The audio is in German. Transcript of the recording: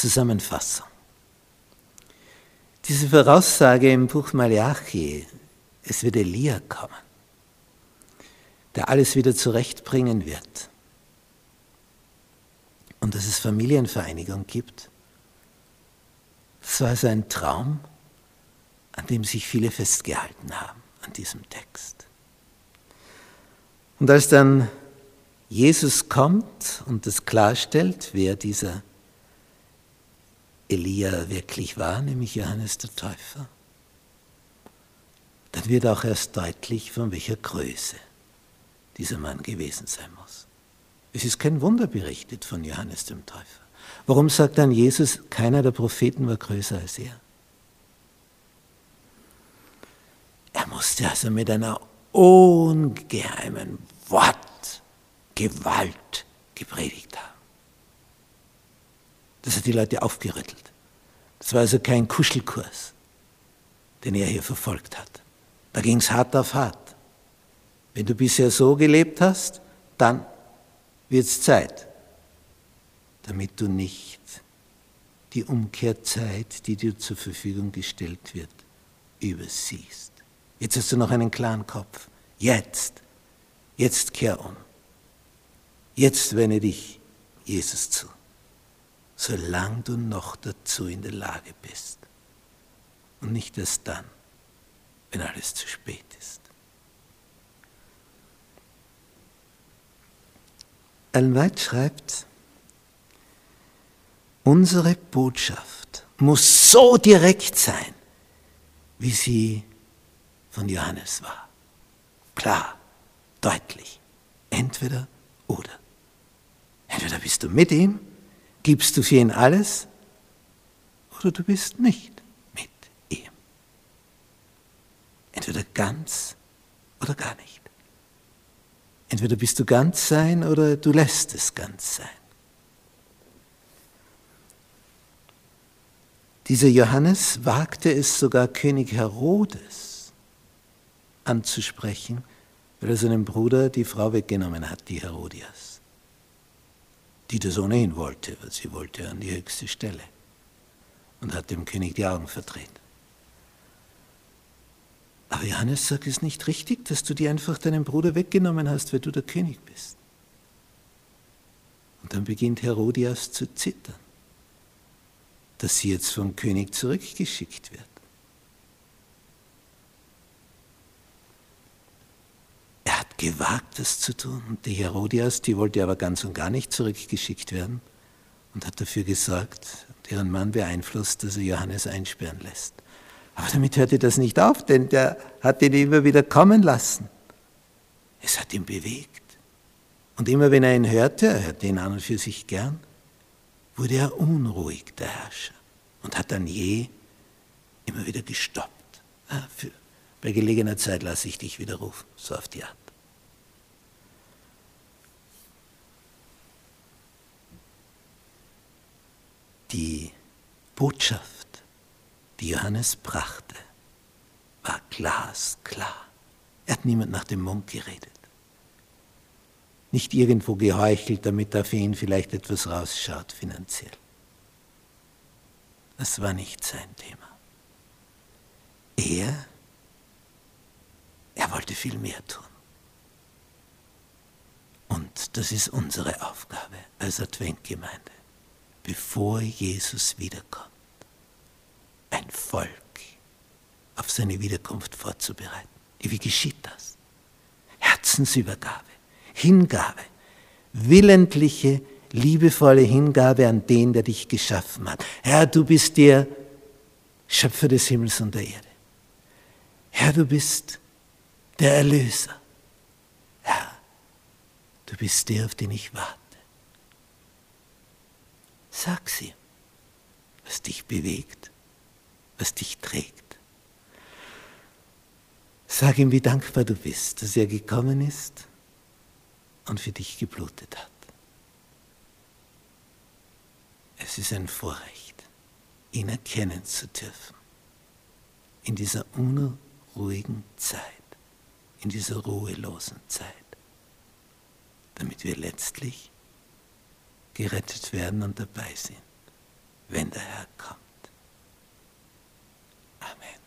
Zusammenfassung. Diese Voraussage im Buch Malachi, es wird Elia kommen, der alles wieder zurechtbringen wird und dass es Familienvereinigung gibt, das war also ein Traum, an dem sich viele festgehalten haben, an diesem Text. Und als dann Jesus kommt und das klarstellt, wer dieser Elia wirklich war, nämlich Johannes der Täufer, dann wird auch erst deutlich, von welcher Größe dieser Mann gewesen sein muss. Es ist kein Wunder berichtet von Johannes dem Täufer. Warum sagt dann Jesus, keiner der Propheten war größer als er? Er musste also mit einer ungeheimen Wortgewalt gepredigt haben. Das hat die Leute aufgerüttelt. Das war also kein Kuschelkurs, den er hier verfolgt hat. Da ging es hart auf hart. Wenn du bisher so gelebt hast, dann wird es Zeit, damit du nicht die Umkehrzeit, die dir zur Verfügung gestellt wird, übersiehst. Jetzt hast du noch einen klaren Kopf. Jetzt, jetzt kehr um. Jetzt wende dich Jesus zu, solange du noch dazu in der Lage bist. Und nicht erst dann, wenn alles zu spät ist. White schreibt, unsere Botschaft muss so direkt sein, wie sie von Johannes war. Klar, deutlich, entweder oder. Entweder bist du mit ihm, gibst du für ihn alles, oder du bist nicht mit ihm. Entweder ganz oder gar nicht. Entweder bist du ganz sein oder du lässt es ganz sein. Dieser Johannes wagte es sogar König Herodes anzusprechen, weil er seinem Bruder die Frau weggenommen hat, die Herodias, die das ohnehin wollte, weil sie wollte an die höchste Stelle und hat dem König die Augen verdreht. Aber Johannes sagt, es ist nicht richtig, dass du dir einfach deinen Bruder weggenommen hast, weil du der König bist. Und dann beginnt Herodias zu zittern, dass sie jetzt vom König zurückgeschickt wird. Gewagt, das zu tun. Und die Herodias, die wollte aber ganz und gar nicht zurückgeschickt werden und hat dafür gesorgt und ihren Mann beeinflusst, dass er Johannes einsperren lässt. Aber damit hörte das nicht auf, denn der hat ihn immer wieder kommen lassen. Es hat ihn bewegt. Und immer wenn er ihn hörte, er hörte ihn an und für sich gern, wurde er unruhig, der Herrscher, und hat dann je immer wieder gestoppt. Ja, für, bei gelegener Zeit lasse ich dich wieder rufen, so auf die Art. Die Botschaft die Johannes brachte, war glasklar. Er hat niemand nach dem Mund geredet. Nicht irgendwo geheuchelt, damit da für ihn vielleicht etwas rausschaut finanziell. Das war nicht sein Thema. Er, er wollte viel mehr tun. Und das ist unsere Aufgabe als Adventgemeinde, bevor Jesus wiederkommt ein Volk auf seine Wiederkunft vorzubereiten. Wie geschieht das? Herzensübergabe, Hingabe, willentliche, liebevolle Hingabe an den, der dich geschaffen hat. Herr, du bist der Schöpfer des Himmels und der Erde. Herr, du bist der Erlöser. Herr, du bist der, auf den ich warte. Sag sie, was dich bewegt was dich trägt. Sag ihm, wie dankbar du bist, dass er gekommen ist und für dich geblutet hat. Es ist ein Vorrecht, ihn erkennen zu dürfen. In dieser unruhigen Zeit, in dieser ruhelosen Zeit, damit wir letztlich gerettet werden und dabei sind, wenn der Herr kommt. Amen.